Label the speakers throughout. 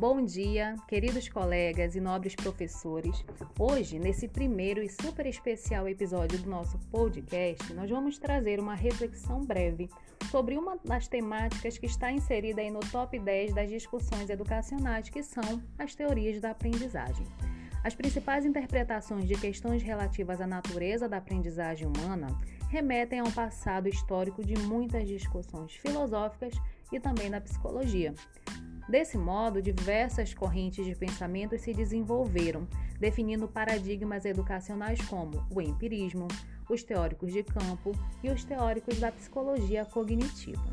Speaker 1: Bom dia, queridos colegas e nobres professores. Hoje, nesse primeiro e super especial episódio do nosso podcast, nós vamos trazer uma reflexão breve sobre uma das temáticas que está inserida aí no top 10 das discussões educacionais, que são as teorias da aprendizagem. As principais interpretações de questões relativas à natureza da aprendizagem humana remetem ao passado histórico de muitas discussões filosóficas e também da psicologia. Desse modo, diversas correntes de pensamento se desenvolveram, definindo paradigmas educacionais como o empirismo, os teóricos de campo e os teóricos da psicologia cognitiva.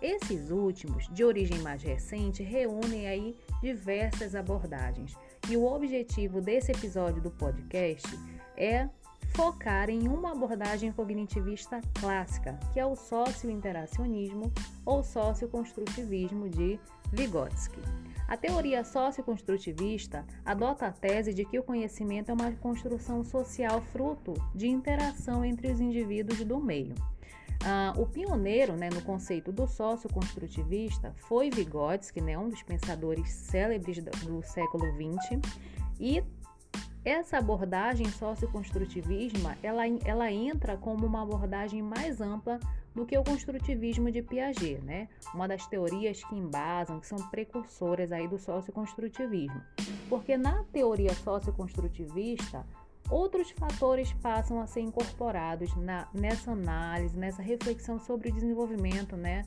Speaker 1: Esses últimos, de origem mais recente, reúnem aí diversas abordagens. E o objetivo desse episódio do podcast é focar em uma abordagem cognitivista clássica, que é o socio-interacionismo ou socioconstrutivismo de Vygotsky. A teoria socioconstrutivista adota a tese de que o conhecimento é uma construção social fruto de interação entre os indivíduos do meio. Ah, o pioneiro né, no conceito do socioconstrutivista foi Vygotsky, né, um dos pensadores célebres do, do século XX, e essa abordagem socioconstrutivismo, ela, ela entra como uma abordagem mais ampla do que o construtivismo de Piaget, né? Uma das teorias que embasam, que são precursoras aí do socioconstrutivismo. Porque na teoria socioconstrutivista, outros fatores passam a ser incorporados na, nessa análise, nessa reflexão sobre o desenvolvimento, né?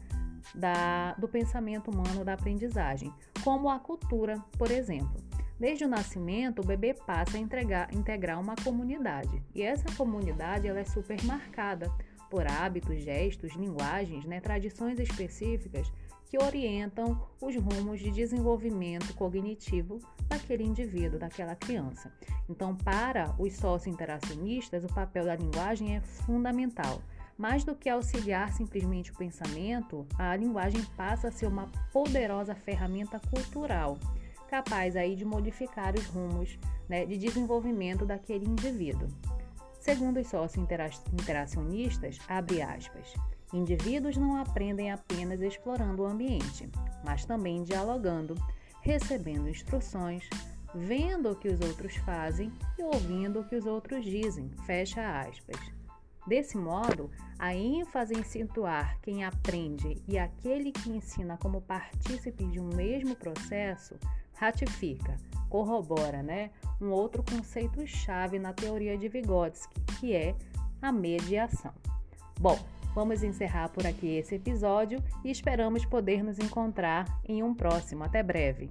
Speaker 1: Da, do pensamento humano da aprendizagem, como a cultura, por exemplo. Desde o nascimento, o bebê passa a entregar, integrar uma comunidade. E essa comunidade ela é super marcada por hábitos, gestos, linguagens, né, tradições específicas que orientam os rumos de desenvolvimento cognitivo daquele indivíduo, daquela criança. Então, para os socio-interacionistas, o papel da linguagem é fundamental. Mais do que auxiliar simplesmente o pensamento, a linguagem passa a ser uma poderosa ferramenta cultural capaz aí de modificar os rumos né, de desenvolvimento daquele indivíduo. Segundo os socio-interacionistas, abre aspas, indivíduos não aprendem apenas explorando o ambiente, mas também dialogando, recebendo instruções, vendo o que os outros fazem e ouvindo o que os outros dizem, fecha aspas. Desse modo, a ênfase em situar quem aprende e aquele que ensina como partícipe de um mesmo processo ratifica, corrobora, né, um outro conceito chave na teoria de Vygotsky, que é a mediação. Bom, vamos encerrar por aqui esse episódio e esperamos poder nos encontrar em um próximo. Até breve.